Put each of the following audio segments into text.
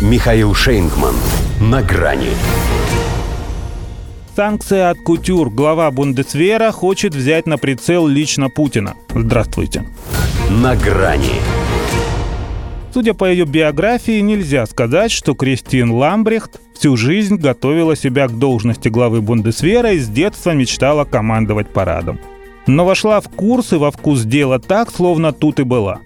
Михаил Шейнгман. На грани. Санкции от Кутюр. Глава Бундесвера хочет взять на прицел лично Путина. Здравствуйте. На грани. Судя по ее биографии, нельзя сказать, что Кристин Ламбрехт всю жизнь готовила себя к должности главы Бундесвера и с детства мечтала командовать парадом. Но вошла в курс и во вкус дела так, словно тут и была.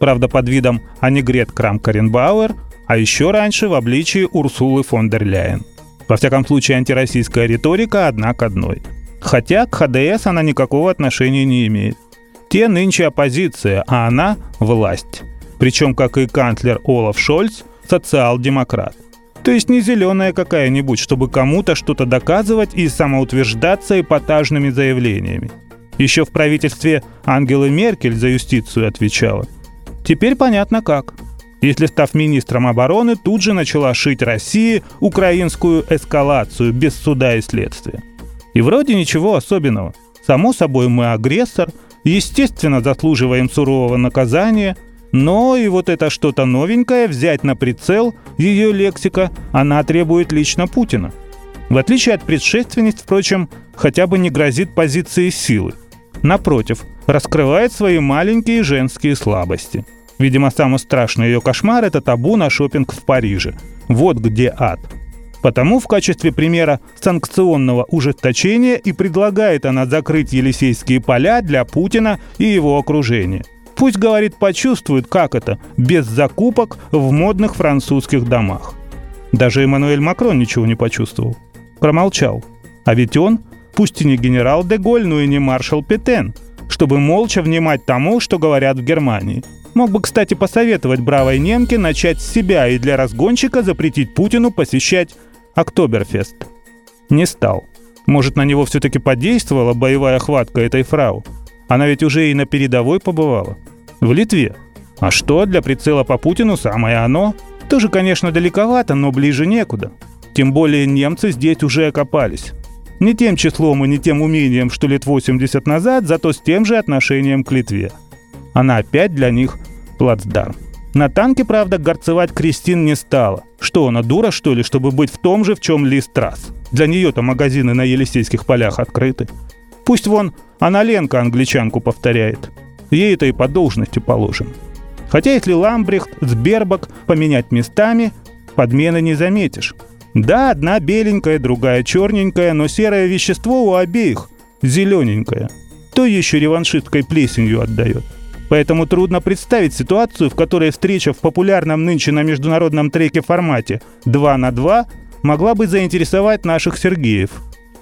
Правда, под видом Анигрет Крам-Каренбауэр – а еще раньше в обличии Урсулы фон дер Ляйен. Во всяком случае, антироссийская риторика одна к одной. Хотя к ХДС она никакого отношения не имеет. Те нынче оппозиция, а она – власть. Причем, как и канцлер Олаф Шольц, социал-демократ. То есть не зеленая какая-нибудь, чтобы кому-то что-то доказывать и самоутверждаться эпатажными заявлениями. Еще в правительстве Ангелы Меркель за юстицию отвечала. Теперь понятно как – если, став министром обороны, тут же начала шить России украинскую эскалацию без суда и следствия. И вроде ничего особенного. Само собой, мы агрессор, естественно, заслуживаем сурового наказания, но и вот это что-то новенькое взять на прицел, ее лексика, она требует лично Путина. В отличие от предшественниц, впрочем, хотя бы не грозит позиции силы. Напротив, раскрывает свои маленькие женские слабости – Видимо, самый страшный ее кошмар – это табу на шопинг в Париже. Вот где ад. Потому в качестве примера санкционного ужесточения и предлагает она закрыть Елисейские поля для Путина и его окружения. Пусть, говорит, почувствует, как это, без закупок в модных французских домах. Даже Эммануэль Макрон ничего не почувствовал. Промолчал. А ведь он, пусть и не генерал Деголь, но и не маршал Петен, чтобы молча внимать тому, что говорят в Германии – Мог бы, кстати, посоветовать бравой немке начать с себя и для разгонщика запретить Путину посещать Октоберфест. Не стал. Может, на него все-таки подействовала боевая хватка этой фрау? Она ведь уже и на передовой побывала. В Литве. А что, для прицела по Путину самое оно? Тоже, конечно, далековато, но ближе некуда. Тем более немцы здесь уже окопались. Не тем числом и не тем умением, что лет 80 назад, зато с тем же отношением к Литве. Она опять для них плацдарм. На танке, правда, горцевать Кристин не стала. Что, она дура, что ли, чтобы быть в том же, в чем Ли Страс? Для нее-то магазины на Елисейских полях открыты. Пусть вон она Ленка англичанку повторяет. Ей это и по должности положено. Хотя если Ламбрехт с Бербак поменять местами, подмены не заметишь. Да, одна беленькая, другая черненькая, но серое вещество у обеих зелененькое. То еще реваншисткой плесенью отдает. Поэтому трудно представить ситуацию, в которой встреча в популярном нынче на международном треке формате 2 на 2 могла бы заинтересовать наших Сергеев.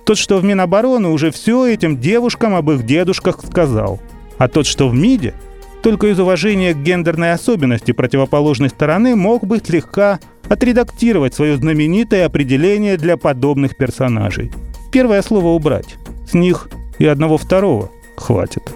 Тот, что в Минобороны, уже все этим девушкам об их дедушках сказал. А тот, что в МИДе, только из уважения к гендерной особенности противоположной стороны мог бы слегка отредактировать свое знаменитое определение для подобных персонажей. Первое слово убрать. С них и одного второго хватит.